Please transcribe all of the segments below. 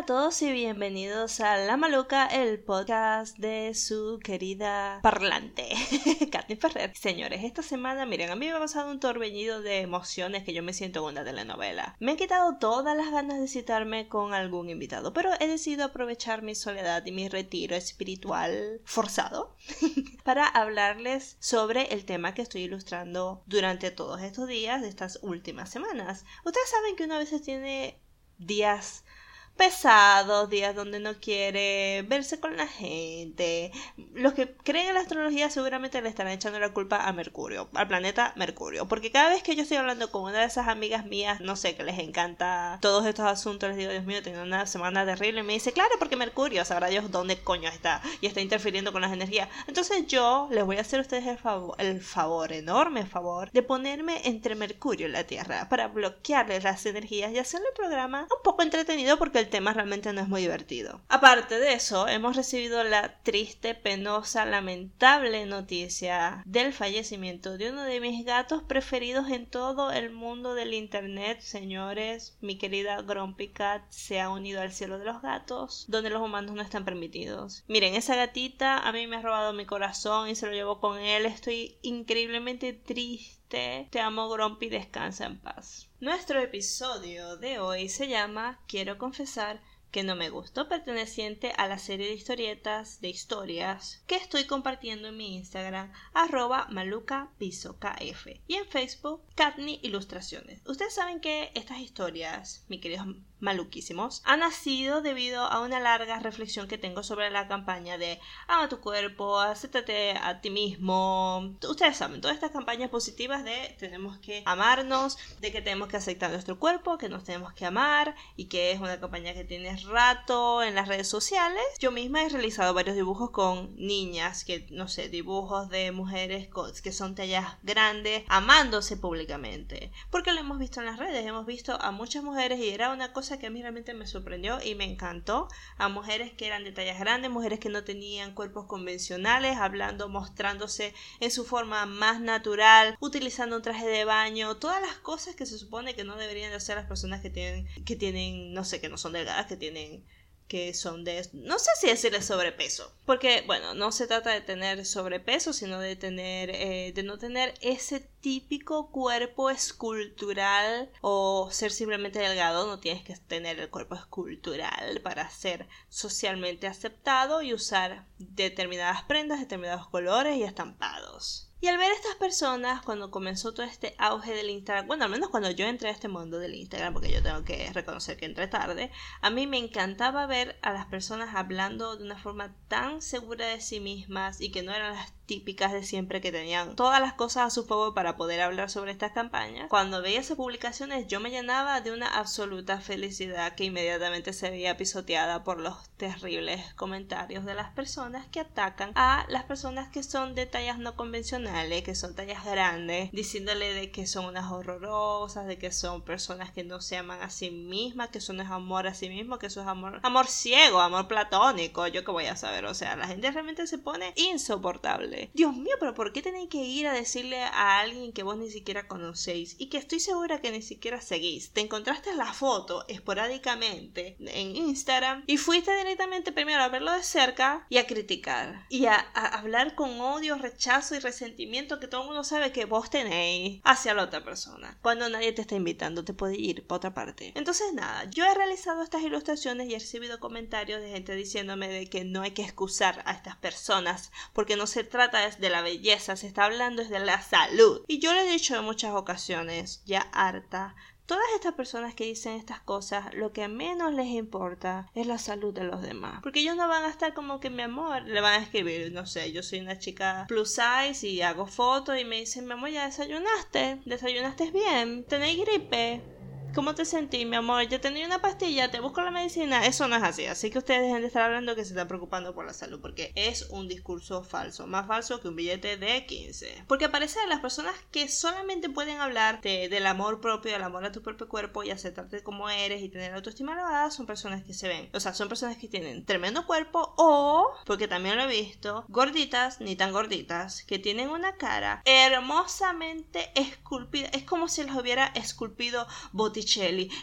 a todos y bienvenidos a La Maluca, el podcast de su querida parlante, Katni Ferrer. Señores, esta semana, miren, a mí me ha pasado un torbellido de emociones que yo me siento en una telenovela. Me han quitado todas las ganas de citarme con algún invitado, pero he decidido aprovechar mi soledad y mi retiro espiritual forzado para hablarles sobre el tema que estoy ilustrando durante todos estos días de estas últimas semanas. Ustedes saben que una vez tiene días pesados, días donde no quiere verse con la gente. Los que creen en la astrología seguramente le estarán echando la culpa a Mercurio, al planeta Mercurio, porque cada vez que yo estoy hablando con una de esas amigas mías, no sé, que les encanta todos estos asuntos, les digo, Dios mío, tengo una semana terrible, y me dice, claro, porque Mercurio, sabrá Dios dónde coño está, y está interfiriendo con las energías. Entonces yo les voy a hacer a ustedes el favor, el favor, enorme favor, de ponerme entre Mercurio y la Tierra, para bloquearles las energías y hacerle el programa un poco entretenido, porque el tema realmente no es muy divertido. Aparte de eso, hemos recibido la triste, penosa, lamentable noticia del fallecimiento de uno de mis gatos preferidos en todo el mundo del internet, señores. Mi querida Grumpy Cat se ha unido al cielo de los gatos, donde los humanos no están permitidos. Miren, esa gatita a mí me ha robado mi corazón y se lo llevo con él. Estoy increíblemente triste. Te amo, Grumpy, descansa en paz. Nuestro episodio de hoy se llama Quiero confesar que no me gustó perteneciente a la serie de historietas de historias que estoy compartiendo en mi Instagram arroba malucapisokf y en Facebook Katni Ilustraciones. Ustedes saben que estas historias, mi queridos maluquísimos, ha nacido debido a una larga reflexión que tengo sobre la campaña de ama tu cuerpo, acéptate a ti mismo. Ustedes saben, todas estas campañas positivas de tenemos que amarnos, de que tenemos que aceptar nuestro cuerpo, que nos tenemos que amar y que es una campaña que tiene rato en las redes sociales. Yo misma he realizado varios dibujos con niñas, que no sé, dibujos de mujeres que son tallas grandes, amándose públicamente. Porque lo hemos visto en las redes, hemos visto a muchas mujeres y era una cosa que a mí realmente me sorprendió y me encantó. A mujeres que eran de tallas grandes, mujeres que no tenían cuerpos convencionales, hablando, mostrándose en su forma más natural, utilizando un traje de baño, todas las cosas que se supone que no deberían de hacer las personas que tienen, que tienen, no sé, que no son delgadas, que tienen que son de, no sé si decirle sobrepeso, porque bueno, no se trata de tener sobrepeso, sino de tener, eh, de no tener ese típico cuerpo escultural o ser simplemente delgado, no tienes que tener el cuerpo escultural para ser socialmente aceptado y usar determinadas prendas, determinados colores y estampados. Y al ver a estas personas, cuando comenzó todo este auge del Instagram, bueno, al menos cuando yo entré a este mundo del Instagram, porque yo tengo que reconocer que entré tarde, a mí me encantaba ver a las personas hablando de una forma tan segura de sí mismas y que no eran las típicas de siempre que tenían todas las cosas a su favor para poder hablar sobre estas campañas. Cuando veía esas publicaciones yo me llenaba de una absoluta felicidad que inmediatamente se veía pisoteada por los terribles comentarios de las personas que atacan a las personas que son de tallas no convencionales, que son tallas grandes, diciéndole de que son unas horrorosas, de que son personas que no se aman a sí mismas, que eso no es amor a sí mismo, que eso es amor, amor ciego, amor platónico, yo que voy a saber, o sea, la gente realmente se pone insoportable. Dios mío, pero ¿por qué tenéis que ir a decirle a alguien que vos ni siquiera conocéis y que estoy segura que ni siquiera seguís? Te encontraste la foto esporádicamente en Instagram y fuiste directamente primero a verlo de cerca y a criticar y a, hablar con odio, rechazo y resentimiento que todo el mundo sabe que vos tenéis hacia la otra persona. Cuando nadie te está invitando, te puede ir para otra parte. Entonces, nada, yo he realizado estas ilustraciones y he recibido comentarios de gente diciéndome de que no hay que excusar a estas personas porque no se trata de la belleza, se está hablando es de la salud. Y yo le he dicho en muchas ocasiones, ya harta, Todas estas personas que dicen estas cosas, lo que menos les importa es la salud de los demás. Porque ellos no van a estar como que mi amor, le van a escribir, no sé, yo soy una chica plus size y hago fotos y me dicen, mi amor, ya desayunaste, desayunaste bien, tenéis gripe, ¿Cómo te sentí, mi amor? Ya tenía una pastilla, te busco la medicina. Eso no es así. Así que ustedes dejen de estar hablando que se están preocupando por la salud. Porque es un discurso falso. Más falso que un billete de 15. Porque aparecen las personas que solamente pueden hablar del amor propio, del amor a tu propio cuerpo y aceptarte como eres y tener autoestima elevada. Son personas que se ven. O sea, son personas que tienen tremendo cuerpo o, porque también lo he visto, gorditas, ni tan gorditas, que tienen una cara hermosamente esculpida. Es como si les hubiera esculpido botitas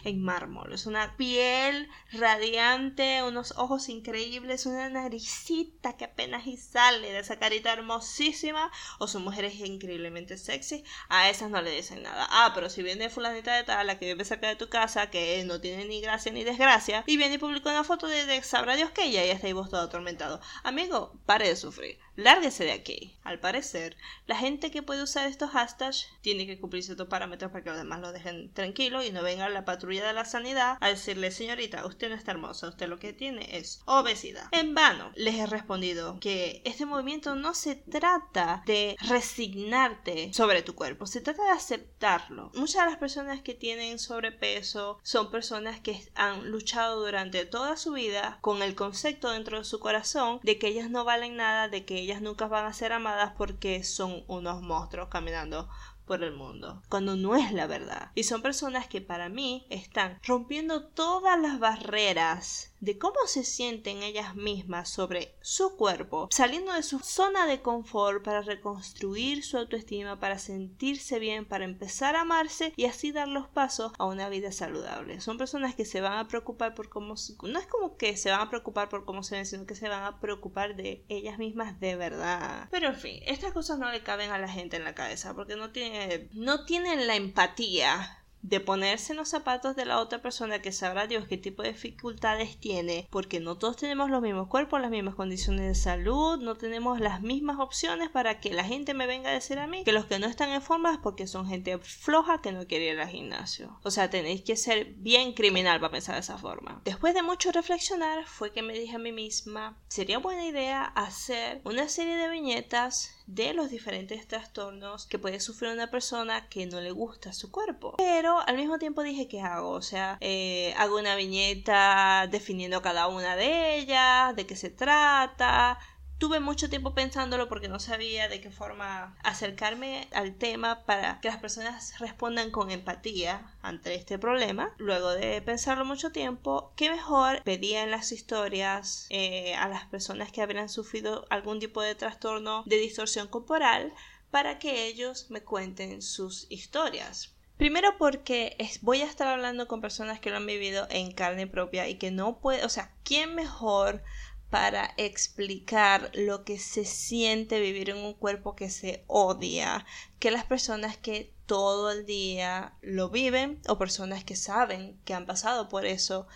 En mármol. Es una piel radiante, unos ojos increíbles, una naricita que apenas y sale de esa carita hermosísima. O son mujeres increíblemente sexy. A esas no le dicen nada. Ah, pero si viene fulanita de tal, la que vive cerca de tu casa, que no tiene ni gracia ni desgracia, y viene y publica una foto de, de sabrá Dios que ella, y está vos todo atormentado. Amigo, pare de sufrir. Lárguese de aquí. Al parecer, la gente que puede usar estos hashtags tiene que cumplir ciertos parámetros para que los demás lo dejen tranquilo y no venga la patrulla de la sanidad a decirle, señorita, usted no está hermosa, usted lo que tiene es obesidad. En vano, les he respondido que este movimiento no se trata de resignarte sobre tu cuerpo, se trata de aceptarlo. Muchas de las personas que tienen sobrepeso son personas que han luchado durante toda su vida con el concepto dentro de su corazón de que ellas no valen nada, de que ellas nunca van a ser amadas porque son unos monstruos caminando por el mundo, cuando no es la verdad. Y son personas que para mí están rompiendo todas las barreras de cómo se sienten ellas mismas sobre su cuerpo, saliendo de su zona de confort para reconstruir su autoestima, para sentirse bien, para empezar a amarse y así dar los pasos a una vida saludable. Son personas que se van a preocupar por cómo, no es como que se van a preocupar por cómo se ven, sino que se van a preocupar de ellas mismas de verdad. Pero en fin, estas cosas no le caben a la gente en la cabeza porque no tienen, no tienen la empatía de ponerse en los zapatos de la otra persona que sabrá Dios qué tipo de dificultades tiene, porque no todos tenemos los mismos cuerpos, las mismas condiciones de salud, no tenemos las mismas opciones para que la gente me venga a decir a mí que los que no están en forma es porque son gente floja que no quiere ir al gimnasio. O sea, tenéis que ser bien criminal para pensar de esa forma. Después de mucho reflexionar, fue que me dije a mí misma, sería buena idea hacer una serie de viñetas de los diferentes trastornos que puede sufrir una persona que no le gusta su cuerpo. Pero al mismo tiempo dije, ¿qué hago? O sea, eh, hago una viñeta definiendo cada una de ellas, de qué se trata, Tuve mucho tiempo pensándolo porque no sabía de qué forma acercarme al tema para que las personas respondan con empatía ante este problema. Luego de pensarlo mucho tiempo, qué mejor pedía en las historias eh, a las personas que habrían sufrido algún tipo de trastorno de distorsión corporal para que ellos me cuenten sus historias. Primero porque voy a estar hablando con personas que lo han vivido en carne propia y que no puede, o sea, ¿quién mejor para explicar lo que se siente vivir en un cuerpo que se odia que las personas que todo el día lo viven o personas que saben que han pasado por eso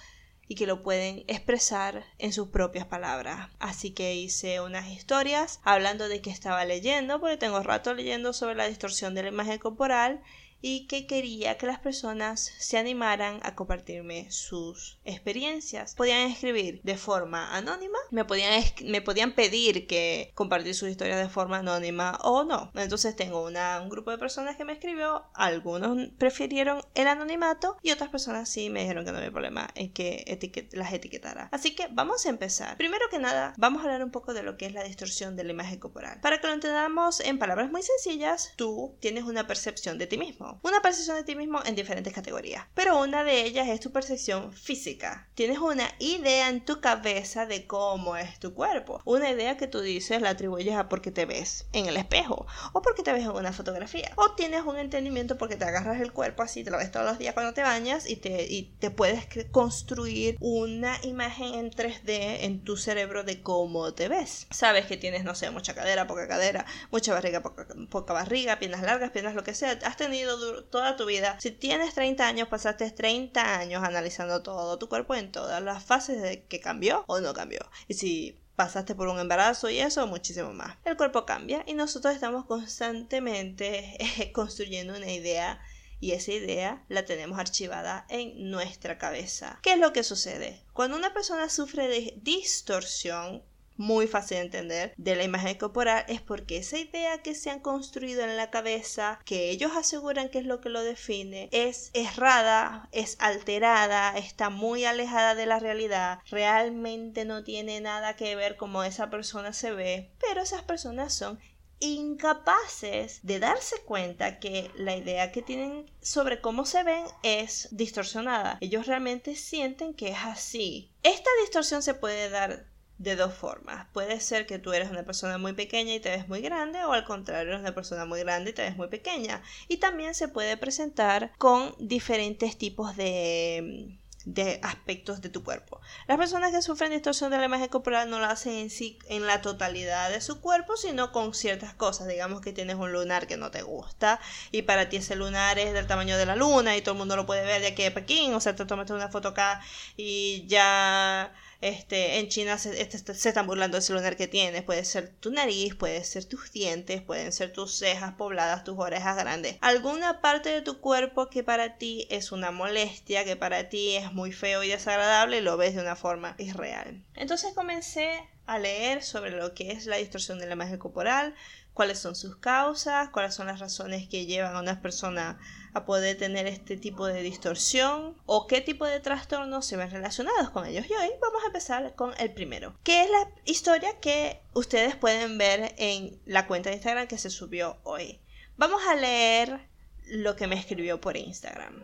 y que lo pueden expresar en sus propias palabras. Así que hice unas historias hablando de que estaba leyendo, porque tengo rato leyendo sobre la distorsión de la imagen corporal y que quería que las personas se animaran a compartirme sus experiencias. Podían escribir de forma anónima, me podían, me podían pedir que compartir sus historias de forma anónima o no. Entonces tengo una, un grupo de personas que me escribió, algunos prefirieron el anonimato y otras personas sí me dijeron que no había problema en que las etiquetara. Así que vamos a empezar. Primero que nada, vamos a hablar un poco de lo que es la distorsión de la imagen corporal. Para que lo entendamos en palabras muy sencillas, tú tienes una percepción de ti mismo una percepción de ti mismo en diferentes categorías, pero una de ellas es tu percepción física. Tienes una idea en tu cabeza de cómo es tu cuerpo, una idea que tú dices la atribuyes a porque te ves en el espejo o porque te ves en una fotografía, o tienes un entendimiento porque te agarras el cuerpo así, te lo ves todos los días cuando te bañas y te, y te puedes construir una imagen en 3D en tu cerebro de cómo te ves. Sabes que tienes, no sé, mucha cadera, poca cadera, mucha barriga, poca, poca barriga, piernas largas, piernas lo que sea. Has tenido toda tu vida. Si tienes 30 años, pasaste 30 años analizando todo tu cuerpo en todas las fases de que cambió o no cambió. Y si pasaste por un embarazo y eso, muchísimo más. El cuerpo cambia y nosotros estamos constantemente eh, construyendo una idea y esa idea la tenemos archivada en nuestra cabeza. ¿Qué es lo que sucede? Cuando una persona sufre de distorsión muy fácil de entender de la imagen corporal es porque esa idea que se han construido en la cabeza, que ellos aseguran que es lo que lo define, es errada, es alterada, está muy alejada de la realidad, realmente no tiene nada que ver cómo esa persona se ve, pero esas personas son incapaces de darse cuenta que la idea que tienen sobre cómo se ven es distorsionada. Ellos realmente sienten que es así. Esta distorsión se puede dar de dos formas. Puede ser que tú eres una persona muy pequeña y te ves muy grande o al contrario eres una persona muy grande y te ves muy pequeña. Y también se puede presentar con diferentes tipos de de aspectos de tu cuerpo. Las personas que sufren distorsión de la imagen corporal no lo hacen en sí en la totalidad de su cuerpo, sino con ciertas cosas. Digamos que tienes un lunar que no te gusta y para ti ese lunar es del tamaño de la luna y todo el mundo lo puede ver de aquí de Pekín, o sea, te tomaste una foto acá y ya este, en China se, este, se, están burlando del lunar que tienes. Puede ser tu nariz, puede ser tus dientes, pueden ser tus cejas pobladas, tus orejas grandes. Alguna parte de tu cuerpo que para ti es una molestia, que para ti es muy feo y desagradable, lo ves de una forma irreal. Entonces comencé a leer sobre lo que es la distorsión de la imagen corporal, cuáles son sus causas, cuáles son las razones que llevan a una persona a poder tener este tipo de distorsión o qué tipo de trastornos se ven relacionados con ellos. Y hoy vamos a empezar con el primero, que es la historia que ustedes pueden ver en la cuenta de Instagram que se subió hoy. Vamos a leer lo que me escribió por Instagram.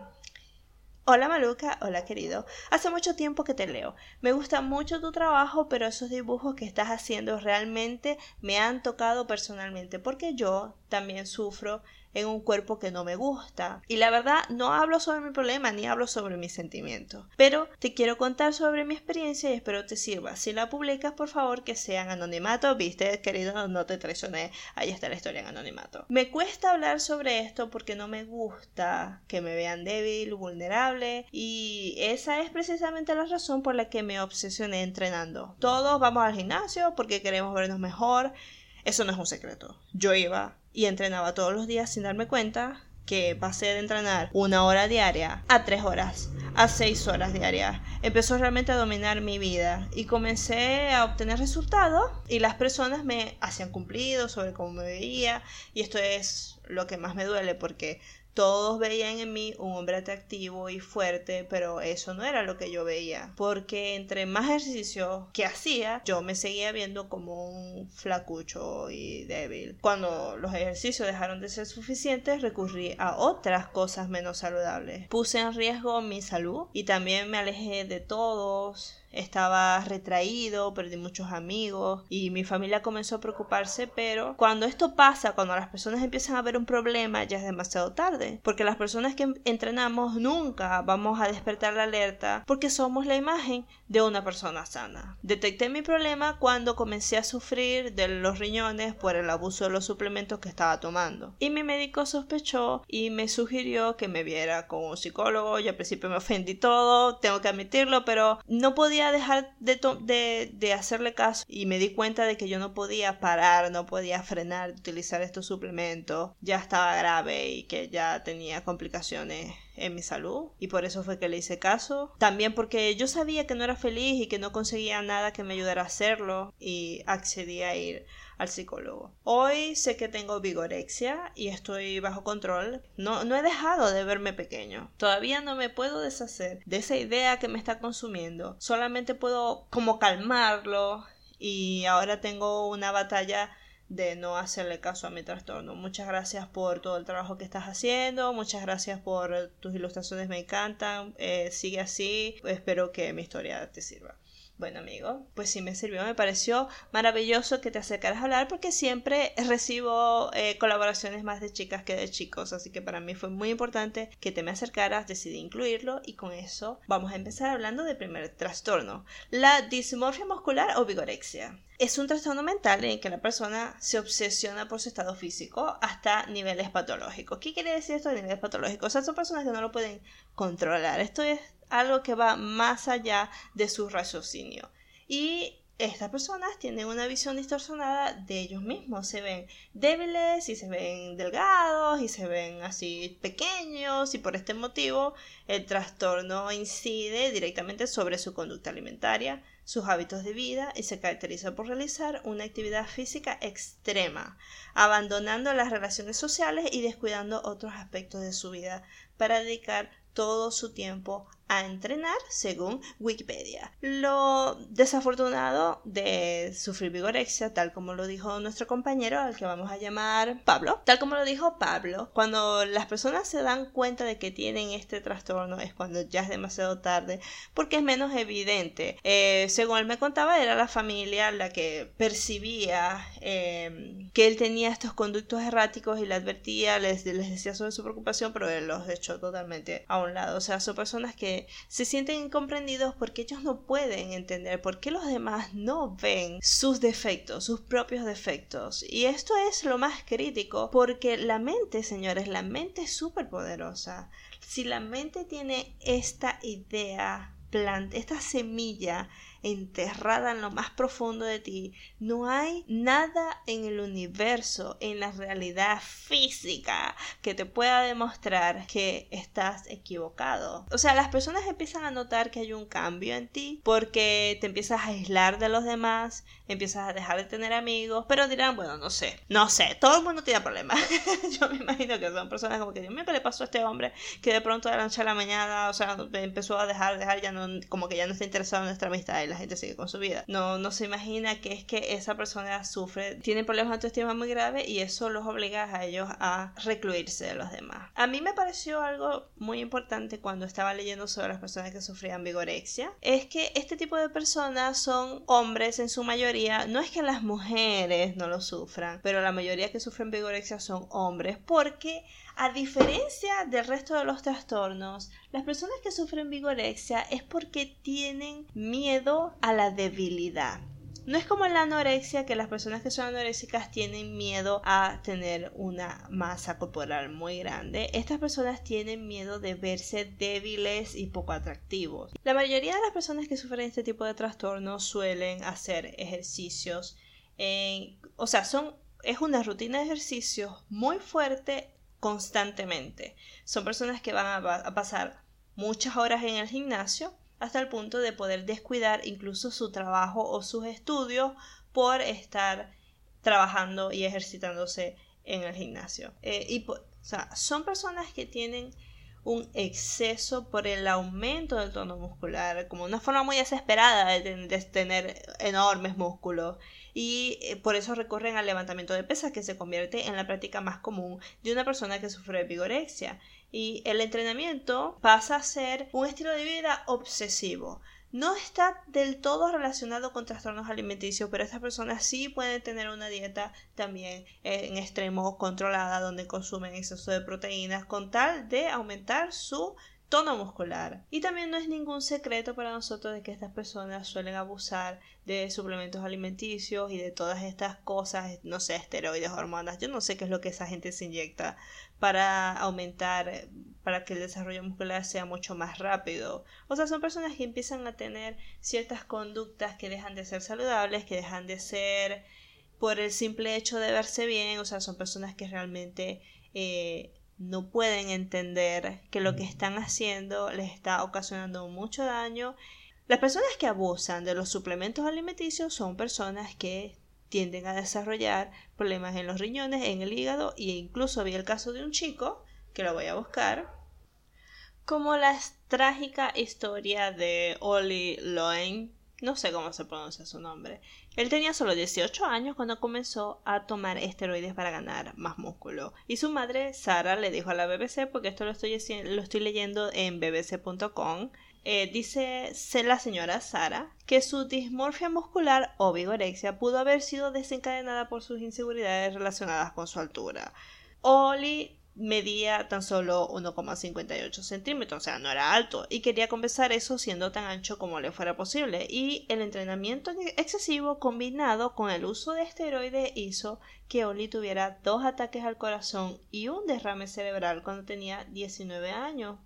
Hola Maluca, hola querido. Hace mucho tiempo que te leo. Me gusta mucho tu trabajo, pero esos dibujos que estás haciendo realmente me han tocado personalmente porque yo también sufro en un cuerpo que no me gusta. Y la verdad, no hablo sobre mi problema ni hablo sobre mis sentimientos. Pero te quiero contar sobre mi experiencia y espero te sirva. Si la publicas, por favor, que sea en anonimato. Viste, querido, no te traicioné. Ahí está la historia en anonimato. Me cuesta hablar sobre esto porque no me gusta que me vean débil, vulnerable. Y esa es precisamente la razón por la que me obsesioné entrenando. Todos vamos al gimnasio porque queremos vernos mejor. Eso no es un secreto. Yo iba y entrenaba todos los días sin darme cuenta que pasé de entrenar una hora diaria a tres horas, a seis horas diarias. Empezó realmente a dominar mi vida y comencé a obtener resultados y las personas me hacían cumplido sobre cómo me veía y esto es lo que más me duele porque todos veían en mí un hombre atractivo y fuerte, pero eso no era lo que yo veía, porque entre más ejercicio que hacía, yo me seguía viendo como un flacucho y débil. Cuando los ejercicios dejaron de ser suficientes, recurrí a otras cosas menos saludables. Puse en riesgo mi salud y también me alejé de todos estaba retraído, perdí muchos amigos y mi familia comenzó a preocuparse, pero cuando esto pasa, cuando las personas empiezan a ver un problema, ya es demasiado tarde, porque las personas que entrenamos nunca vamos a despertar la alerta porque somos la imagen de una persona sana. Detecté mi problema cuando comencé a sufrir de los riñones por el abuso de los suplementos que estaba tomando. Y mi médico sospechó y me sugirió que me viera con un psicólogo, yo al principio me ofendí todo, tengo que admitirlo, pero no podía dejar de, de, hacerle caso y me di cuenta de que yo no podía parar, no podía frenar de utilizar estos suplementos, ya estaba grave y que ya tenía complicaciones en mi salud y por eso fue que le hice caso. También porque yo sabía que no era feliz y que no conseguía nada que me ayudara a hacerlo y accedí a ir al psicólogo. Hoy sé que tengo vigorexia y estoy bajo control. No, no he dejado de verme pequeño. Todavía no me puedo deshacer de esa idea que me está consumiendo. Solamente puedo como calmarlo y ahora tengo una batalla de no hacerle caso a mi trastorno. Muchas gracias por todo el trabajo que estás haciendo, muchas gracias por tus ilustraciones, me encantan, eh, sigue así, espero que mi historia te sirva. Bueno, amigo, pues sí me sirvió, me pareció maravilloso que te acercaras a hablar porque siempre recibo eh, colaboraciones más de chicas que de chicos, así que para mí fue muy importante que te me acercaras, decidí incluirlo y con eso vamos a empezar hablando del primer trastorno, la dismorfia muscular o vigorexia. Es un trastorno mental en que la persona se obsesiona por su estado físico hasta niveles patológicos. ¿Qué quiere decir esto de niveles patológicos? O sea, son personas que no lo pueden controlar. Esto es algo que va más allá de su raciocinio. Y estas personas tienen una visión distorsionada de ellos mismos. Se ven débiles y se ven delgados y se ven así pequeños y por este motivo el trastorno incide directamente sobre su conducta alimentaria, sus hábitos de vida y se caracteriza por realizar una actividad física extrema, abandonando las relaciones sociales y descuidando otros aspectos de su vida para dedicar todo su tiempo a entrenar según Wikipedia. Lo desafortunado de sufrir vigorexia, tal como lo dijo nuestro compañero al que vamos a llamar Pablo, tal como lo dijo Pablo, cuando las personas se dan cuenta de que tienen este trastorno es cuando ya es demasiado tarde porque es menos evidente. Eh, según él me contaba, era la familia la que percibía em, que él tenía estos conductos erráticos y le advertía, les, les decía sobre su preocupación, pero él los echó totalmente a un lado. O sea, son personas que se sienten incomprendidos porque ellos no pueden entender por qué los demás no ven sus defectos, sus propios defectos. Y esto es lo más crítico porque la mente, señores, la mente es súper poderosa. Si la mente tiene esta idea, esta semilla enterrada en lo más profundo de ti. No hay nada en el universo, en la realidad física, que te pueda demostrar que estás equivocado. O sea, las personas empiezan a notar que hay un cambio en ti porque te empiezas a aislar de los demás, empiezas a dejar de tener amigos, pero dirán, bueno, no sé, no sé, todo el mundo tiene problemas. Yo me imagino que son personas como que, Dios mío, ¿qué le pasó a este hombre? Que de pronto de la noche a la mañana, o sea, empezó a dejar, dejar, ya no, como que ya no está interesado en nuestra amistad gente sigue con su vida. No, no se imagina que es que esa persona sufre, tiene problemas de autoestima muy graves y eso los obliga a ellos a recluirse de los demás. A mí me pareció algo muy importante cuando estaba leyendo sobre las personas que sufrían vigorexia, es que este tipo de personas son hombres en su mayoría, no es que las mujeres no lo sufran, pero la mayoría que sufren vigorexia son hombres porque a diferencia del resto de los trastornos, las personas que sufren vigorexia es porque tienen miedo a la debilidad. No es como en la anorexia que las personas que son anoréxicas tienen miedo a tener una masa corporal muy grande. Estas personas tienen miedo de verse débiles y poco atractivos. La mayoría de las personas que sufren este tipo de trastornos suelen hacer ejercicios o sea, son es una rutina de ejercicios muy fuerte constantemente. Son personas que van a, pasar muchas horas en el gimnasio hasta el punto de poder descuidar incluso su trabajo o sus estudios por estar trabajando y ejercitándose en el gimnasio. Eh, y, son personas que tienen un exceso por el aumento del tono muscular, como una forma muy desesperada de, tener enormes músculos. Y eh, por eso recorren al levantamiento de pesas, que se convierte en la práctica más común de una persona que sufre de. Y el entrenamiento pasa a ser un estilo de vida obsesivo no está del todo relacionado con trastornos alimenticios, pero estas personas sí pueden tener una dieta también en extremo controlada donde consumen exceso de proteínas con tal de aumentar su tono muscular. Y también no es ningún secreto para nosotros de que estas personas suelen abusar de suplementos alimenticios y de todas estas cosas, no sé, esteroides, hormonas, yo no sé qué es lo que esa gente se inyecta para aumentar, para que el desarrollo muscular sea mucho más rápido. O sea, son personas que empiezan a tener ciertas conductas que dejan de ser saludables, que dejan de ser por el simple hecho de verse bien, o sea, son personas que realmente eh, no pueden entender que lo que están haciendo les está ocasionando mucho daño. Las personas que abusan de los suplementos alimenticios son personas que tienden a desarrollar problemas en los riñones, en el hígado e incluso había el caso de un chico, que lo voy a buscar, como la trágica historia de Oli Loen, no sé cómo se pronuncia su nombre. Él tenía solo 18 años cuando comenzó a tomar esteroides para ganar más músculo. Y su madre, Sara, le dijo a la BBC, porque esto lo estoy, lo estoy leyendo en bbc.com, eh, dice la señora Sara que su dismorfia muscular o vigorexia pudo haber sido desencadenada por sus inseguridades relacionadas con su altura. Oli medía tan solo 1,58 centímetros, o sea, no era alto, y quería compensar eso siendo tan ancho como le fuera posible. Y el entrenamiento excesivo combinado con el uso de esteroides hizo que Oli tuviera dos ataques al corazón y un derrame cerebral cuando tenía 19 años.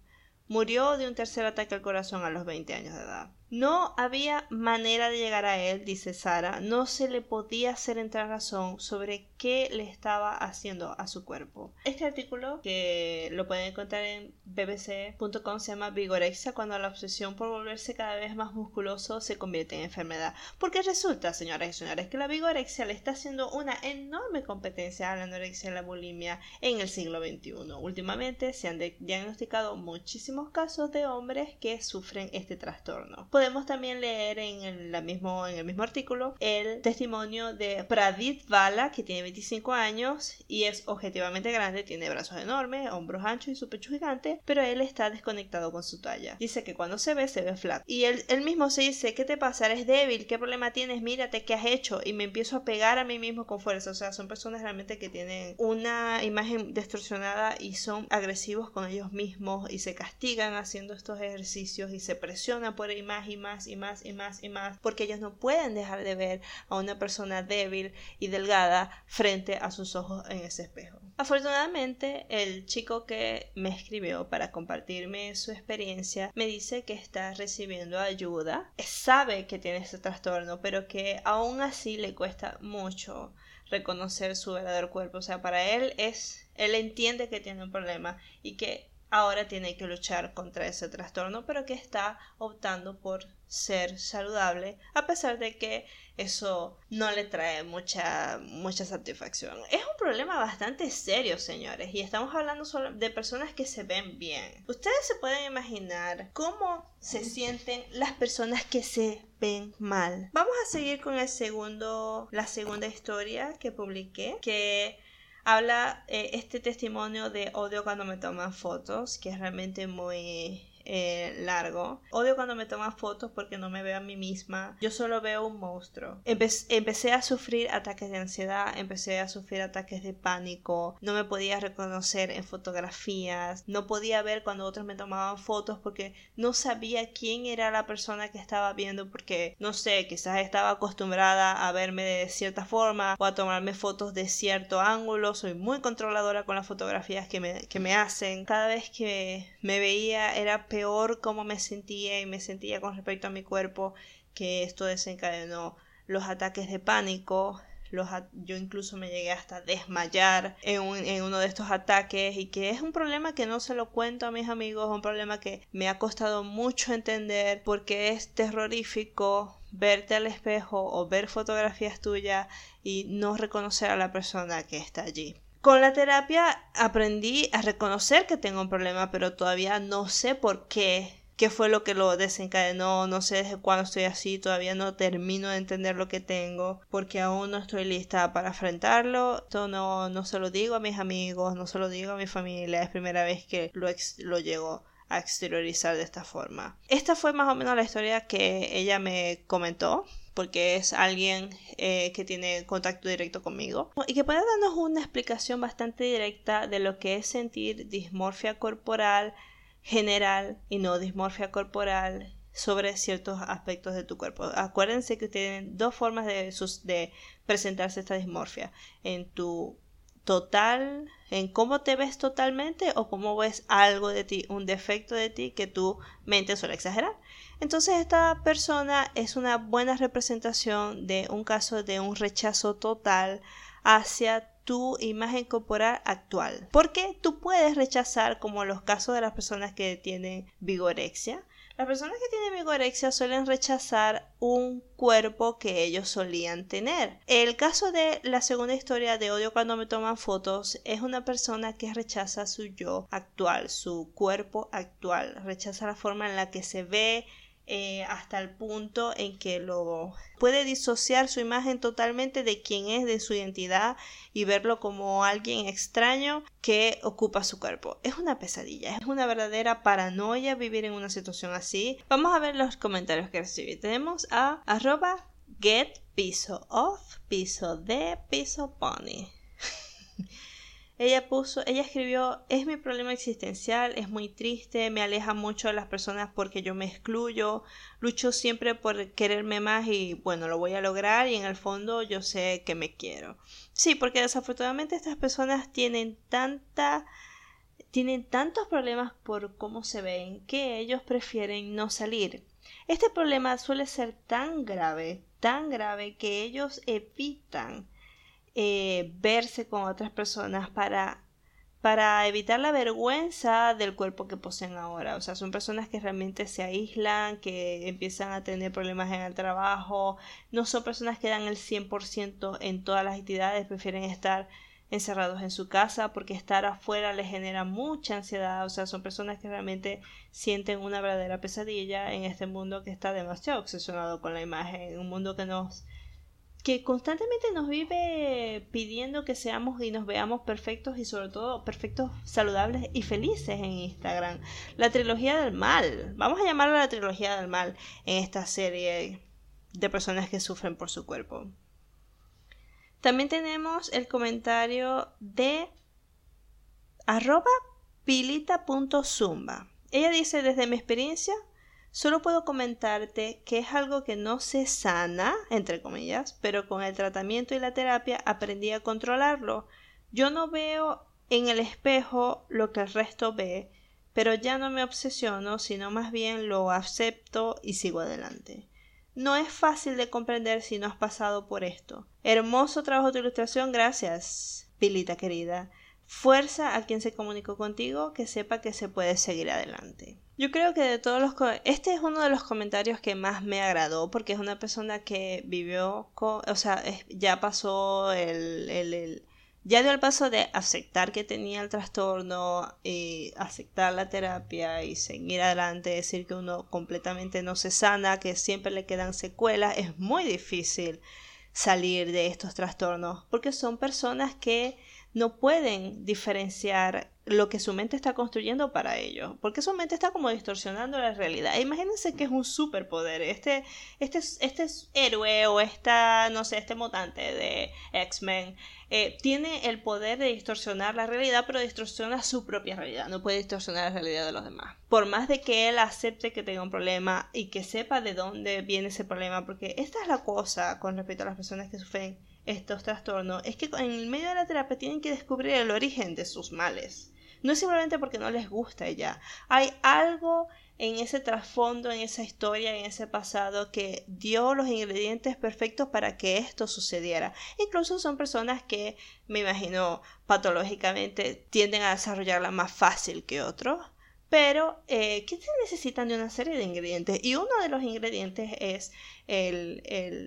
Murió de un tercer ataque al corazón a los 20 años de edad. No había manera de llegar a él, dice Sara, no se le podía hacer entrar razón sobre qué le estaba haciendo a su cuerpo. Este artículo, que lo pueden encontrar en bbc.com, se llama Vigorexia cuando la obsesión por volverse cada vez más musculoso se convierte en enfermedad. Porque resulta, señoras y señores, que la vigorexia le está haciendo una enorme competencia a la anorexia y la bulimia en el siglo XXI. Últimamente se han diagnosticado muchísimos casos de hombres que sufren este trastorno. Podemos también leer en el, mismo, en el mismo artículo el testimonio de Pradit Vala, que tiene 25 años y es objetivamente grande, tiene brazos enormes, hombros anchos y su pecho gigante, pero él está desconectado con su talla. Dice que cuando se ve, se ve flaco. Y él, él mismo se dice, ¿qué te pasa? ¿Eres débil? ¿Qué problema tienes? Mírate, ¿qué has hecho? Y me empiezo a pegar a mí mismo con fuerza. O sea, son personas realmente que tienen una imagen distorsionada y son agresivos con ellos mismos y se castigan haciendo estos ejercicios y se presionan por ir más y más y más y más y más porque ellos no pueden dejar de ver a una persona débil y delgada frente a sus ojos en ese espejo. Afortunadamente, el chico que me escribió para compartirme su experiencia me dice que está recibiendo ayuda, sabe que tiene este trastorno, pero que aún así le cuesta mucho reconocer su verdadero cuerpo. O sea, para él es, él entiende que tiene un problema y que ahora tiene que luchar contra ese trastorno, pero que está optando por ser saludable, a pesar de que eso no le trae mucha, mucha satisfacción. Es un problema bastante serio, señores, y estamos hablando solo de personas que se ven bien. Ustedes se pueden imaginar cómo se sienten las personas que se ven mal. Vamos a seguir con el segundo, la segunda historia que publiqué, que habla eh, este testimonio de odio cuando me toman fotos, que es realmente muy eh, largo. Odio cuando me toman fotos porque no me veo a mí misma. Yo solo veo un monstruo. empecé a sufrir ataques de ansiedad, empecé a sufrir ataques de pánico. No me podía reconocer en fotografías. No podía ver cuando otros me tomaban fotos porque no sabía quién era la persona que estaba viendo porque no sé, quizás estaba acostumbrada a verme de cierta forma o a tomarme fotos de cierto ángulo. Soy muy controladora con las fotografías que me, que me hacen. Cada vez que me veía era peor cómo me sentía y me sentía con respecto a mi cuerpo, que esto desencadenó los ataques de pánico, yo incluso me llegué hasta desmayar en, en, uno de estos ataques y que es un problema que no se lo cuento a mis amigos, un problema que me ha costado mucho entender porque es terrorífico verte al espejo o ver fotografías tuyas y no reconocer a la persona que está allí. Con la terapia aprendí a reconocer que tengo un problema, pero todavía no sé por qué, qué fue lo que lo desencadenó, no sé desde cuándo estoy así, todavía no termino de entender lo que tengo, porque aún no estoy lista para enfrentarlo. Esto no, no se lo digo a mis amigos, no se lo digo a mi familia, es primera vez que lo, lo llego a exteriorizar de esta forma. Esta fue más o menos la historia que ella me comentó porque es alguien eh, que tiene contacto directo conmigo y que puede darnos una explicación bastante directa de lo que es sentir dismorfia corporal general y no dismorfia corporal sobre ciertos aspectos de tu cuerpo. Acuérdense que tienen dos formas de, de presentarse esta dismorfia. En tu total, en cómo te ves totalmente o cómo ves algo de ti, un defecto de ti que tu mente suele exagerar. Entonces esta persona es una buena representación de un caso de un rechazo total hacia tu imagen corporal actual. Porque tú puedes rechazar, como los casos de las personas que tienen vigorexia, las personas que tienen vigorexia suelen rechazar un cuerpo que ellos solían tener. El caso de la segunda historia de odio cuando me toman fotos es una persona que rechaza su yo actual, su cuerpo actual, rechaza la forma en la que se ve, eh, hasta el punto en que lo puede disociar su imagen totalmente de quién es, de su identidad y verlo como alguien extraño que ocupa su cuerpo. Es una pesadilla, es una verdadera paranoia vivir en una situación así. Vamos a ver los comentarios que recibí. Tenemos a arroba get piso off piso de piso pony. Ella puso, ella escribió, es mi problema existencial, es muy triste, me aleja mucho de las personas porque yo me excluyo, lucho siempre por quererme más y bueno, lo voy a lograr y en el fondo yo sé que me quiero. Sí, porque desafortunadamente estas personas tienen tanta tienen tantos problemas por cómo se ven que ellos prefieren no salir. Este problema suele ser tan grave, tan grave que ellos evitan eh, verse con otras personas para para evitar la vergüenza del cuerpo que poseen ahora. O sea, son personas que realmente se aíslan, que empiezan a tener problemas en el trabajo, no son personas que dan el 100% en todas las actividades, prefieren estar encerrados en su casa porque estar afuera les genera mucha ansiedad, o sea, son personas que realmente sienten una verdadera pesadilla en este mundo que está demasiado obsesionado con la imagen, en un mundo que nos que constantemente nos vive pidiendo que seamos y nos veamos perfectos y sobre todo perfectos, saludables y felices en Instagram. La trilogía del mal, vamos a llamarla la trilogía del mal en esta serie de personas que sufren por su cuerpo. También tenemos el comentario de arroba pilita.zumba. Ella dice, desde mi experiencia, Solo puedo comentarte que es algo que no se sana, entre comillas, pero con el tratamiento y la terapia aprendí a controlarlo. Yo no veo en el espejo lo que el resto ve, pero ya no me obsesiono, sino más bien lo acepto y sigo adelante. No es fácil de comprender si no has pasado por esto. Hermoso trabajo de ilustración, gracias, Pilita querida. Fuerza a quien se comunicó contigo, que sepa que se puede seguir adelante. Yo creo que de todos los... Este es uno de los comentarios que más me agradó porque es una persona que vivió con... O sea, ya pasó el, el, Ya dio el paso de aceptar que tenía el trastorno y aceptar la terapia y seguir adelante, decir que uno completamente no se sana, que siempre le quedan secuelas. Es muy difícil salir de estos trastornos porque son personas que no pueden diferenciar lo que su mente está construyendo para ellos, porque su mente está como distorsionando la realidad. Imagínense que es un superpoder, este, este, este héroe o esta, no sé, este mutante de X-Men eh, tiene el poder de distorsionar la realidad, pero distorsiona su propia realidad, no puede distorsionar la realidad de los demás. Por más de que él acepte que tenga un problema y que sepa de dónde viene ese problema, porque esta es la cosa con respecto a las personas que sufren estos trastornos, es que en el medio de la terapia tienen que descubrir el origen de sus males no es simplemente porque no les gusta ya. Hay algo en ese trasfondo, en esa historia, en ese pasado que dio los ingredientes perfectos para que esto sucediera. Incluso son personas que, me imagino, patológicamente tienden a desarrollarla más fácil que otros. Pero eh, se necesitan de una serie de ingredientes y uno de los ingredientes es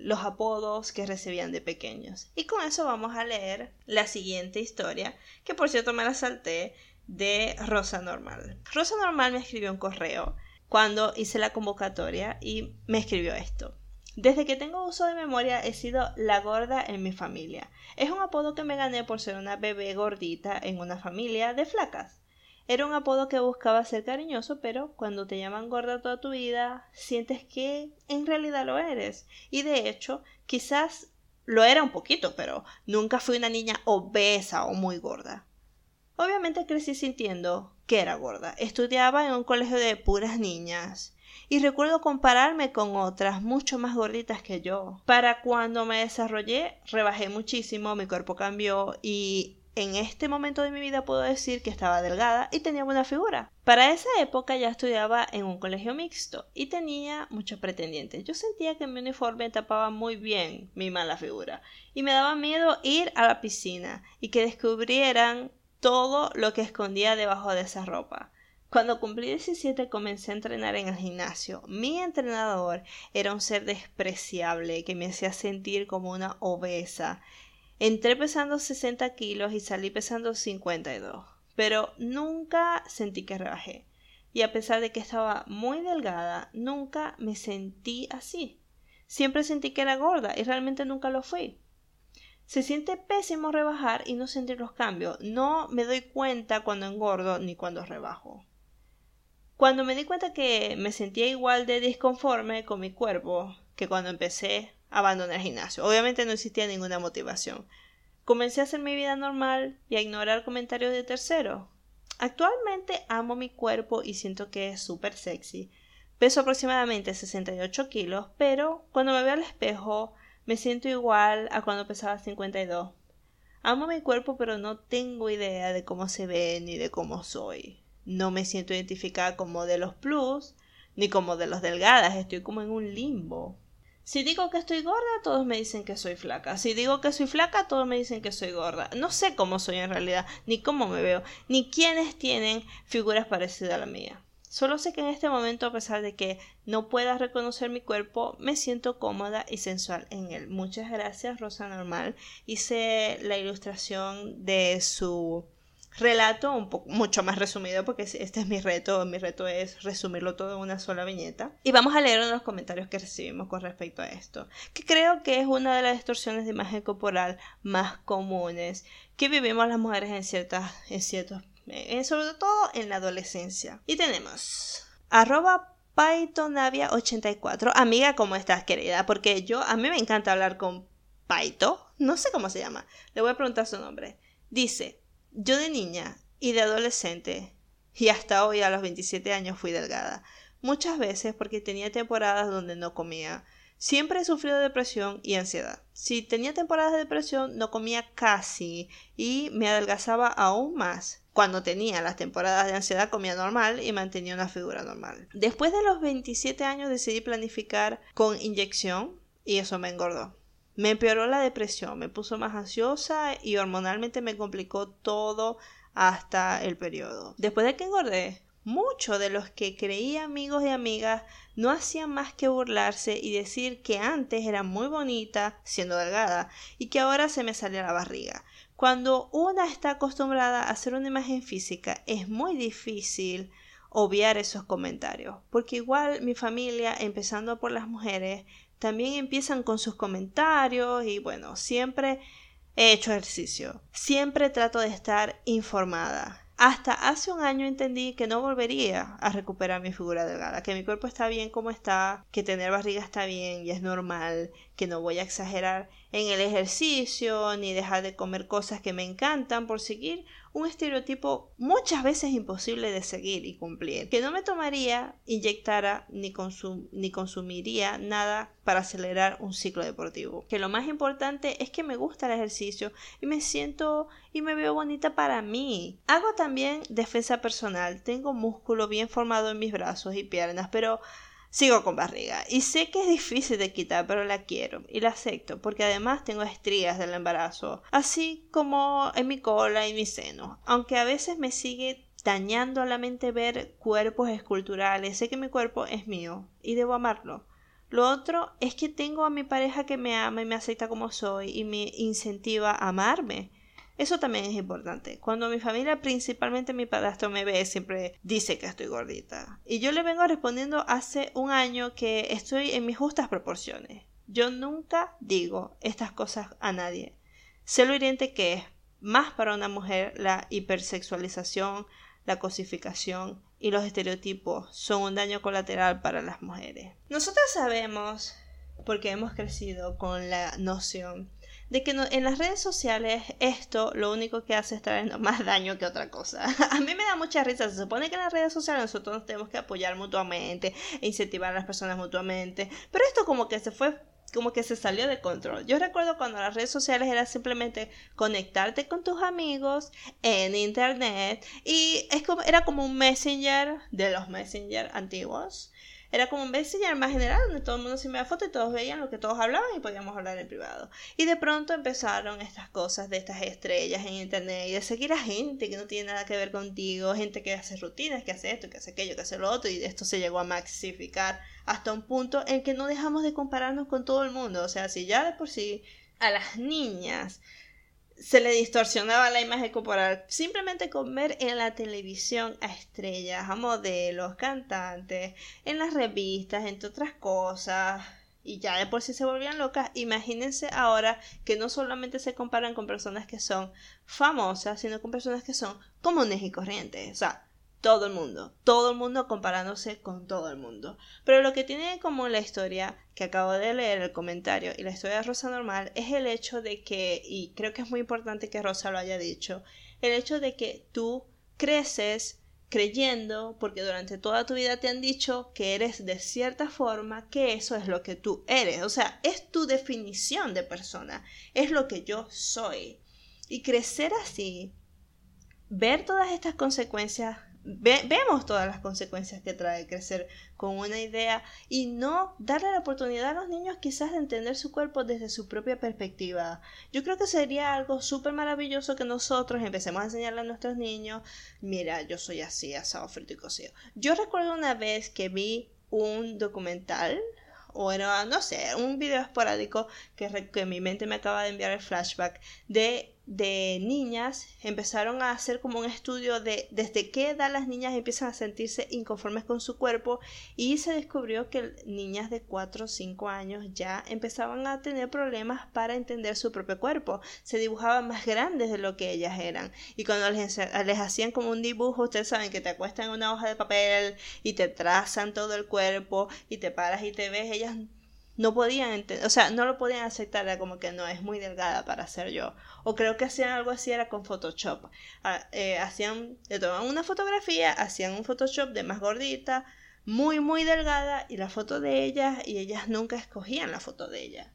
los apodos que recibían de pequeños. Y con eso vamos a leer la siguiente historia, que por cierto me la salté, de Rosa Normal. Rosa Normal me escribió un correo cuando hice la convocatoria y me escribió esto. Desde que tengo uso de memoria he sido la gorda en mi familia. Es un apodo que me gané por ser una bebé gordita en una familia de flacas. Era un apodo que buscaba ser cariñoso, pero cuando te llaman gorda toda tu vida, sientes que en realidad lo eres. Y de hecho, quizás lo era un poquito, pero nunca fui una niña obesa o muy gorda. Obviamente crecí sintiendo que era gorda. Estudiaba en un colegio de puras niñas. Y recuerdo compararme con otras mucho más gorditas que yo. Para cuando me desarrollé, rebajé muchísimo, mi cuerpo cambió y en este momento de mi vida puedo decir que estaba delgada y tenía buena figura. Para esa época ya estudiaba en un colegio mixto y tenía muchos pretendientes. Yo sentía que mi uniforme tapaba muy bien mi mala figura y me daba miedo ir a la piscina y que descubrieran todo lo que escondía debajo de esa ropa. Cuando cumplí 17 comencé a entrenar en el gimnasio. Mi entrenador era un ser despreciable que me hacía sentir como una obesa. Entré pesando 60 kilos y salí pesando 52, pero nunca sentí que rebajé. Y a pesar de que estaba muy delgada, nunca me sentí así. Siempre sentí que era gorda y realmente nunca lo fui. Se siente pésimo rebajar y no sentir los cambios. No me doy cuenta cuando engordo ni cuando rebajo. Cuando me di cuenta que me sentía igual de disconforme con mi cuerpo que cuando empecé a abandonar el gimnasio. Obviamente no existía ninguna motivación. Comencé a hacer mi vida normal y a ignorar comentarios de terceros. Actualmente amo mi cuerpo y siento que es súper sexy. Peso aproximadamente 68 kilos, pero cuando me veo al espejo me siento igual a cuando pesaba 52. Amo mi cuerpo, pero no tengo idea de cómo se ve ni de cómo soy. No me siento identificada con modelos plus, ni como de los delgadas, estoy como en un limbo. Si digo que estoy gorda, todos me dicen que soy flaca. Si digo que soy flaca, todos me dicen que soy gorda. No sé cómo soy en realidad, ni cómo me veo, ni quiénes tienen figuras parecidas a la mía. Solo sé que en este momento, a pesar de que no pueda reconocer mi cuerpo, me siento cómoda y sensual en él. Muchas gracias, Rosa Normal. Hice la ilustración de su relato un poco mucho más resumido porque este es mi reto, mi reto es resumirlo todo en una sola viñeta y vamos a leer los comentarios que recibimos con respecto a esto, que creo que es una de las distorsiones de imagen corporal más comunes que vivimos las mujeres en ciertas en ciertos eh, sobre todo en la adolescencia. Y tenemos arroba Pythonavia84. Amiga, ¿cómo estás, querida? Porque yo, a mí me encanta hablar con Paito. No sé cómo se llama. Le voy a preguntar su nombre. Dice, yo de niña y de adolescente, y hasta hoy a los 27 años fui delgada, muchas veces porque tenía temporadas donde no comía. Siempre he sufrido depresión y ansiedad. Si tenía temporadas de depresión, no comía casi y me adelgazaba aún más. Cuando tenía las temporadas de ansiedad comía normal y mantenía una figura normal. Después de los 27 años decidí planificar con inyección y eso me engordó. Me empeoró la depresión, me puso más ansiosa y hormonalmente me complicó todo hasta el periodo. Después de que engordé, muchos de los que creía amigos y amigas no hacían más que burlarse y decir que antes era muy bonita siendo delgada y que ahora se me salía la barriga. Cuando una está acostumbrada a hacer una imagen física es muy difícil obviar esos comentarios, porque igual mi familia, empezando por las mujeres, también empiezan con sus comentarios y bueno, siempre he hecho ejercicio. Siempre trato de estar informada. Hasta hace un año entendí que no volvería a recuperar mi figura delgada, que mi cuerpo está bien como está, que tener barriga está bien y es normal, que no voy a exagerar en el ejercicio ni dejar de comer cosas que me encantan por seguir un estereotipo muchas veces imposible de seguir y cumplir, que no me tomaría, inyectara ni, ni consumiría nada para acelerar un ciclo deportivo. Que lo más importante es que me gusta el ejercicio y me siento y me veo bonita para mí. Hago también defensa personal, tengo músculo bien formado en mis brazos y piernas, pero Sigo con barriga y sé que es difícil de quitar, pero la quiero y la acepto porque además tengo estrías del embarazo, así como en mi cola y mi seno, aunque a veces me sigue dañando la mente ver cuerpos esculturales, sé que mi cuerpo es mío y debo amarlo. Lo otro es que tengo a mi pareja que me ama y me acepta como soy y me incentiva a amarme. Eso también es importante. Cuando mi familia, principalmente mi padrastro, me ve, siempre dice que estoy gordita. Y yo le vengo respondiendo hace un año que estoy en mis justas proporciones. Yo nunca digo estas cosas a nadie. Sé lo hiriente que es, más para una mujer, la hipersexualización, la cosificación y los estereotipos son un daño colateral para las mujeres. Nosotras sabemos, porque hemos crecido con la noción de que en las redes sociales esto lo único que hace es traer más daño que otra cosa. A mí me da mucha risa. Se supone que en las redes sociales nosotros nos tenemos que apoyar mutuamente e incentivar a las personas mutuamente. Pero esto como que se fue como que se salió de control. Yo recuerdo cuando las redes sociales era simplemente conectarte con tus amigos en internet y es como, era como un messenger de los messenger antiguos era como un messenger más general donde todo el mundo se enviaba fotos y todos veían lo que todos hablaban y podíamos hablar en privado. Y de pronto empezaron estas cosas de estas estrellas en internet y de seguir a gente que no tiene nada que ver contigo, gente que hace rutinas, que hace esto, que hace aquello, que hace lo otro y esto se llegó a maxificar hasta un punto en que no dejamos de compararnos con todo el mundo. O sea, si ya de por sí a las niñas se le distorsionaba la imagen corporal. Simplemente con ver en la televisión a estrellas, a modelos, cantantes, en las revistas, entre otras cosas, y ya de por sí se volvían locas, imagínense ahora que no solamente se comparan con personas que son famosas, sino con personas que son comunes y corrientes. O sea, todo el mundo, todo el mundo comparándose con todo el mundo. Pero lo que tiene en común la historia que acabo de leer, el comentario y la historia de Rosa Normal es el hecho de que, y creo que es muy importante que Rosa lo haya dicho, el hecho de que tú creces creyendo, porque durante toda tu vida te han dicho que eres de cierta forma, que eso es lo que tú eres. O sea, es tu definición de persona, es lo que yo soy. Y crecer así, ver todas estas consecuencias vemos todas las consecuencias que trae crecer con una idea y no darle la oportunidad a los niños quizás de entender su cuerpo desde su propia perspectiva. Yo creo que sería algo súper maravilloso que nosotros empecemos a enseñarle a nuestros niños, mira, yo soy así, asado, frito y cocido. Yo recuerdo una vez que vi un documental o no sé, un video esporádico que, que mi mente me acaba de enviar el flashback de de niñas empezaron a hacer como un estudio de desde qué edad las niñas empiezan a sentirse inconformes con su cuerpo y se descubrió que niñas de 4 o 5 años ya empezaban a tener problemas para entender su propio cuerpo, se dibujaban más grandes de lo que ellas eran. Y cuando les, les hacían como un dibujo, ustedes saben que te acuestan una hoja de papel y te trazan todo el cuerpo y te paras y te ves, ellas no podían entender, o sea, no lo podían aceptar, era como que no, es muy delgada para ser yo. O creo que hacían algo así, era con Photoshop. Ah, eh, hacían, le tomaban una fotografía, hacían un Photoshop de más gordita, muy, muy delgada, y la foto de ella, y ellas nunca escogían la foto de ella.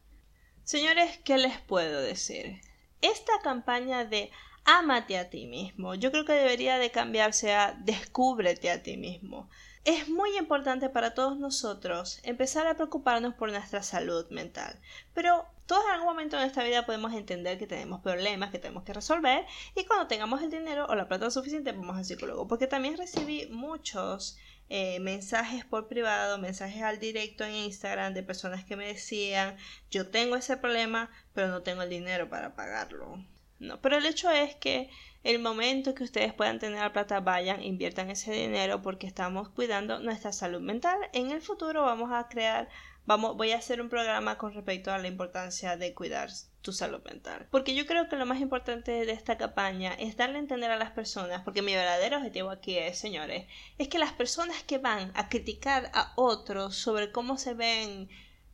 Señores, ¿qué les puedo decir? Esta campaña de Ámate a ti mismo, yo creo que debería de cambiarse a Descúbrete a ti mismo. Es muy importante para todos nosotros empezar a preocuparnos por nuestra salud mental, pero todos en algún momento en esta vida podemos entender que tenemos problemas que tenemos que resolver y cuando tengamos el dinero o la plata suficiente vamos al psicólogo, porque también recibí muchos eh, mensajes por privado, mensajes al directo en Instagram de personas que me decían yo tengo ese problema pero no tengo el dinero para pagarlo. No, pero el hecho es que el momento que ustedes puedan tener la plata, vayan, inviertan ese dinero porque estamos cuidando nuestra salud mental. En el futuro vamos a crear, vamos, voy a hacer un programa con respecto a la importancia de cuidar tu salud mental. Porque yo creo que lo más importante de esta campaña es darle a entender a las personas, porque mi verdadero objetivo aquí es, señores, es que las personas que van a criticar a otros sobre cómo se ven,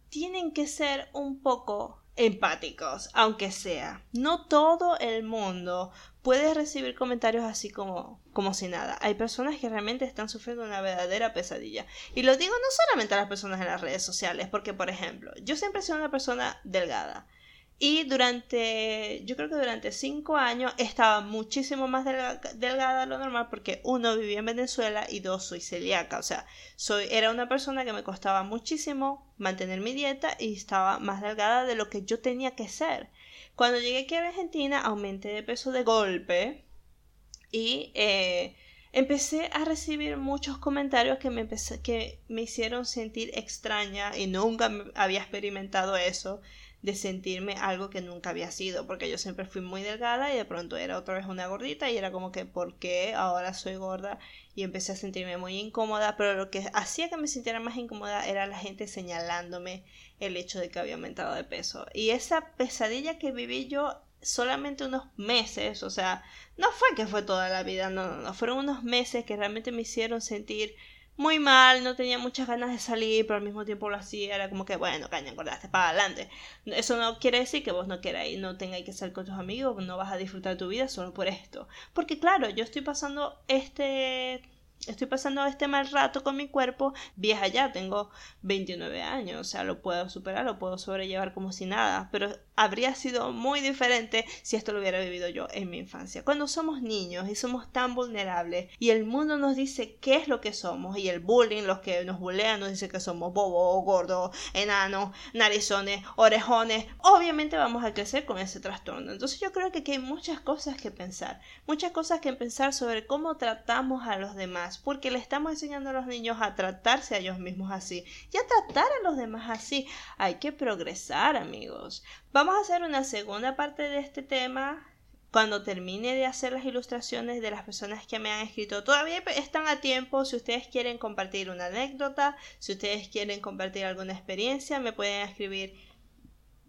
tienen que ser un poco empáticos, aunque sea. No todo el mundo puede recibir comentarios así como, como si nada. Hay personas que realmente están sufriendo una verdadera pesadilla. Y lo digo no solamente a las personas en las redes sociales, porque por ejemplo, yo siempre he sido una persona delgada. Y durante, yo creo que durante cinco años estaba muchísimo más delgada de lo normal porque uno vivía en Venezuela y dos soy celíaca. O sea, soy, era una persona que me costaba muchísimo mantener mi dieta y estaba más delgada de lo que yo tenía que ser. Cuando llegué aquí a Argentina aumenté de peso de golpe y eh, empecé a recibir muchos comentarios que me, que me hicieron sentir extraña y nunca había experimentado eso de sentirme algo que nunca había sido, porque yo siempre fui muy delgada y de pronto era otra vez una gordita y era como que, ¿por qué ahora soy gorda? Y empecé a sentirme muy incómoda, pero lo que hacía que me sintiera más incómoda era la gente señalándome el hecho de que había aumentado de peso. Y esa pesadilla que viví yo solamente unos meses, o sea, no fue que fue toda la vida, no, no, no, fueron unos meses que realmente me hicieron sentir muy mal, no tenía muchas ganas de salir, pero al mismo tiempo lo hacía, era como que, bueno, caña, acordaste, para adelante. Eso no quiere decir que vos no queráis, no tengáis que salir con tus amigos, no vas a disfrutar tu vida solo por esto. Porque claro, yo estoy pasando este estoy pasando este mal rato con mi cuerpo, vieja ya, tengo 29 años, o sea, lo puedo superar, lo puedo sobrellevar como si nada, pero habría sido muy diferente si esto lo hubiera vivido yo en mi infancia. Cuando somos niños y somos tan vulnerables y el mundo nos dice qué es lo que somos y el bullying, los que nos bullean nos dice que somos bobos, gordos, enanos, narizones, orejones, obviamente vamos a crecer con ese trastorno. Entonces yo creo que aquí hay muchas cosas que pensar, muchas cosas que pensar sobre cómo tratamos a los demás, porque le estamos enseñando a los niños a tratarse a ellos mismos así y a tratar a los demás así. Hay que progresar, amigos. Vamos a hacer una segunda parte de este tema cuando termine de hacer las ilustraciones de las personas que me han escrito. Todavía están a tiempo si ustedes quieren compartir una anécdota, si ustedes quieren compartir alguna experiencia, me pueden escribir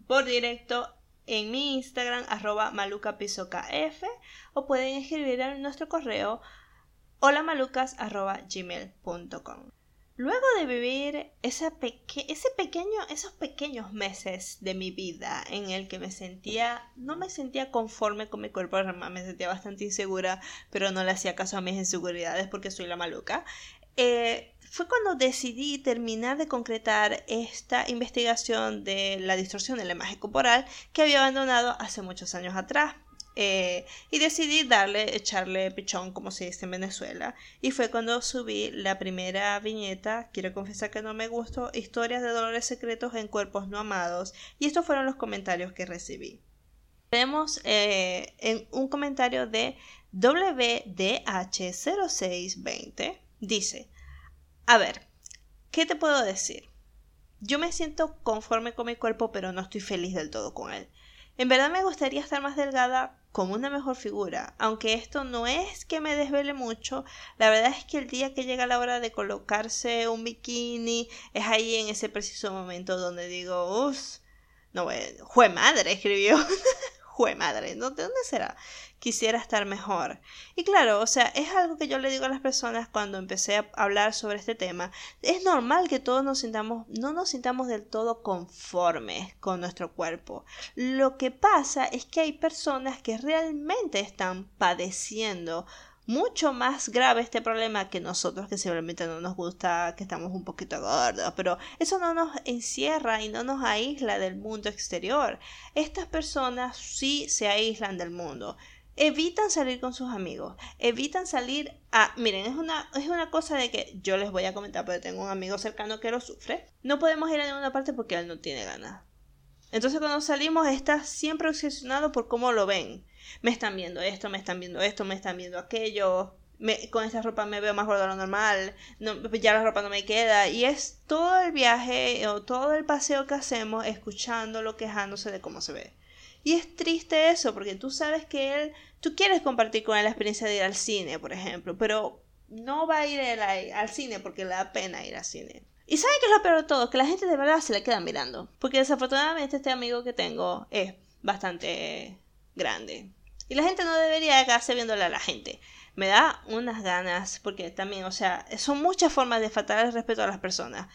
por directo en mi Instagram arroba malucapisokf o pueden escribir en nuestro correo holamalucas arroba gmail.com. Luego de vivir ese pequeño, esos pequeños meses de mi vida en el que me sentía, no me sentía conforme con mi cuerpo, me sentía bastante insegura, pero no le hacía caso a mis inseguridades porque soy la maluca, eh, fue cuando decidí terminar de concretar esta investigación de la distorsión de la imagen corporal que había abandonado hace muchos años atrás. Eh, y decidí darle, echarle pichón, como se dice en Venezuela. Y fue cuando subí la primera viñeta, quiero confesar que no me gustó, historias de dolores secretos en cuerpos no amados. Y estos fueron los comentarios que recibí. Tenemos eh, en un comentario de WDH0620. Dice, a ver, ¿qué te puedo decir? Yo me siento conforme con mi cuerpo, pero no estoy feliz del todo con él. En verdad me gustaría estar más delgada con una mejor figura, aunque esto no es que me desvele mucho, la verdad es que el día que llega la hora de colocarse un bikini es ahí en ese preciso momento donde digo, uff, no, jue madre, escribió. jue madre, ¿de dónde será? quisiera estar mejor. Y claro, o sea, es algo que yo le digo a las personas cuando empecé a hablar sobre este tema. Es normal que todos nos sintamos, no nos sintamos del todo conformes con nuestro cuerpo. Lo que pasa es que hay personas que realmente están padeciendo mucho más grave este problema que nosotros que simplemente no nos gusta que estamos un poquito gordos, pero eso no nos encierra y no nos aísla del mundo exterior. Estas personas sí se aíslan del mundo evitan salir con sus amigos, evitan salir a... Miren, es una, es una cosa de que yo les voy a comentar, porque tengo un amigo cercano que lo sufre. No podemos ir a ninguna parte porque él no tiene ganas. Entonces cuando salimos está siempre obsesionado por cómo lo ven. Me están viendo esto, me están viendo esto, me están viendo aquello. con esta ropa me veo más gorda de lo normal, no, ya la ropa no me queda. Y es todo el viaje o todo el paseo que hacemos escuchándolo, quejándose de cómo se ve. Y es triste eso, porque tú sabes que él, tú quieres compartir con él la experiencia de ir al cine, por ejemplo, pero no va a ir al cine porque le da pena ir al cine. Y sabe que es lo peor de todo, que la gente de verdad se le queda mirando. Porque desafortunadamente este amigo que tengo es bastante grande. Y la gente no debería quedarse viéndole a la gente me da unas ganas, porque también, o sea, son muchas formas de faltar el respeto a las personas.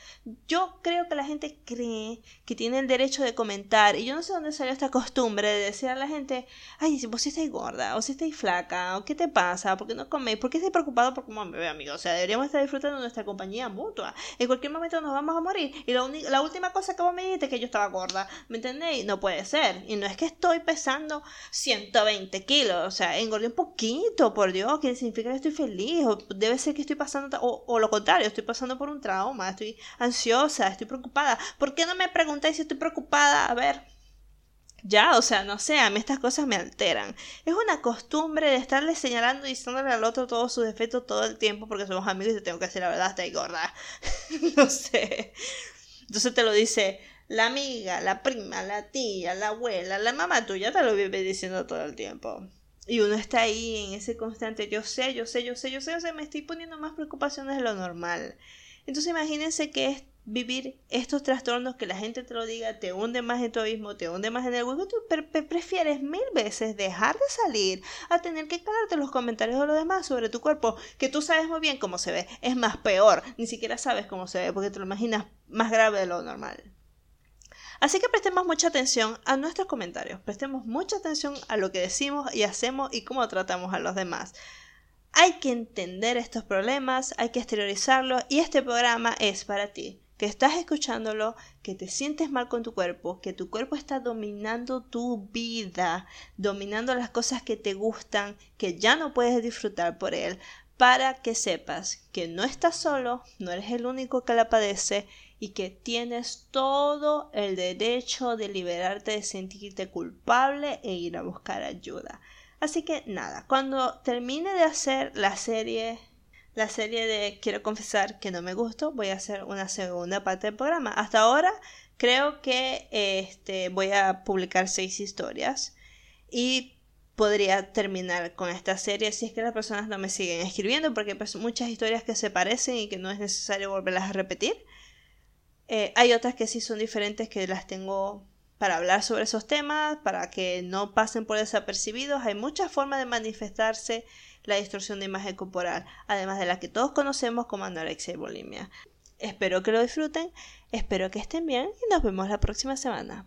Yo creo que la gente cree que tiene el derecho de comentar, y yo no sé dónde salió esta costumbre de decir a la gente, ay, vos si estáis gorda, o si estáis flaca, o qué te pasa, por qué no coméis, por qué preocupado por cómo me ve, amigo. O sea, deberíamos estar disfrutando de nuestra compañía mutua. En cualquier momento nos vamos a morir. Y la, última cosa que vos me dijiste es que yo estaba gorda, ¿me entendéis? No puede ser. Y no es que estoy pesando 120 kilos, o sea, engordé un poquito, por Dios, significa que estoy feliz, o debe ser que estoy pasando, o, lo contrario, estoy pasando por un trauma, estoy ansiosa, estoy preocupada. ¿Por qué no me preguntáis si estoy preocupada? A ver, ya, o sea, no sé, a mí estas cosas me alteran. Es una costumbre de estarle señalando y diciéndole al otro todos sus defectos todo el tiempo porque somos amigos y te tengo que decir la verdad, estoy gorda. no sé. Entonces te lo dice la amiga, la prima, la tía, la abuela, la mamá tuya, te lo vive diciendo todo el tiempo. Y uno está ahí en ese constante, yo sé, yo sé, yo sé, yo sé, o sea, me estoy poniendo más preocupaciones de lo normal. Entonces imagínense que es vivir estos trastornos, que la gente te lo diga, te hunde más en tu abismo, te hunde más en el hueco, tú prefieres mil veces dejar de salir a tener que calarte los comentarios de los demás sobre tu cuerpo, que tú sabes muy bien cómo se ve, es más peor, ni siquiera sabes cómo se ve, porque te lo imaginas más grave de lo normal. Así que prestemos mucha atención a nuestros comentarios, prestemos mucha atención a lo que decimos y hacemos y cómo tratamos a los demás. Hay que entender estos problemas, hay que exteriorizarlos y este programa es para ti, que estás escuchándolo, que te sientes mal con tu cuerpo, que tu cuerpo está dominando tu vida, dominando las cosas que te gustan, que ya no puedes disfrutar por él, para que sepas que no estás solo, no eres el único que la padece y que tienes todo el derecho de liberarte de sentirte culpable e ir a buscar ayuda. Así que nada, cuando termine de hacer la serie, la serie de Quiero confesar que no me gustó, voy a hacer una segunda parte del programa. Hasta ahora creo que este, voy a publicar seis historias y podría terminar con esta serie si es que las personas no me siguen escribiendo porque hay pues, muchas historias que se parecen y que no es necesario volverlas a repetir. Eh, hay otras que sí son diferentes que las tengo para hablar sobre esos temas, para que no pasen por desapercibidos. Hay muchas formas de manifestarse la distorsión de imagen corporal, además de la que todos conocemos como anorexia y bulimia. Espero que lo disfruten, espero que estén bien y nos vemos la próxima semana.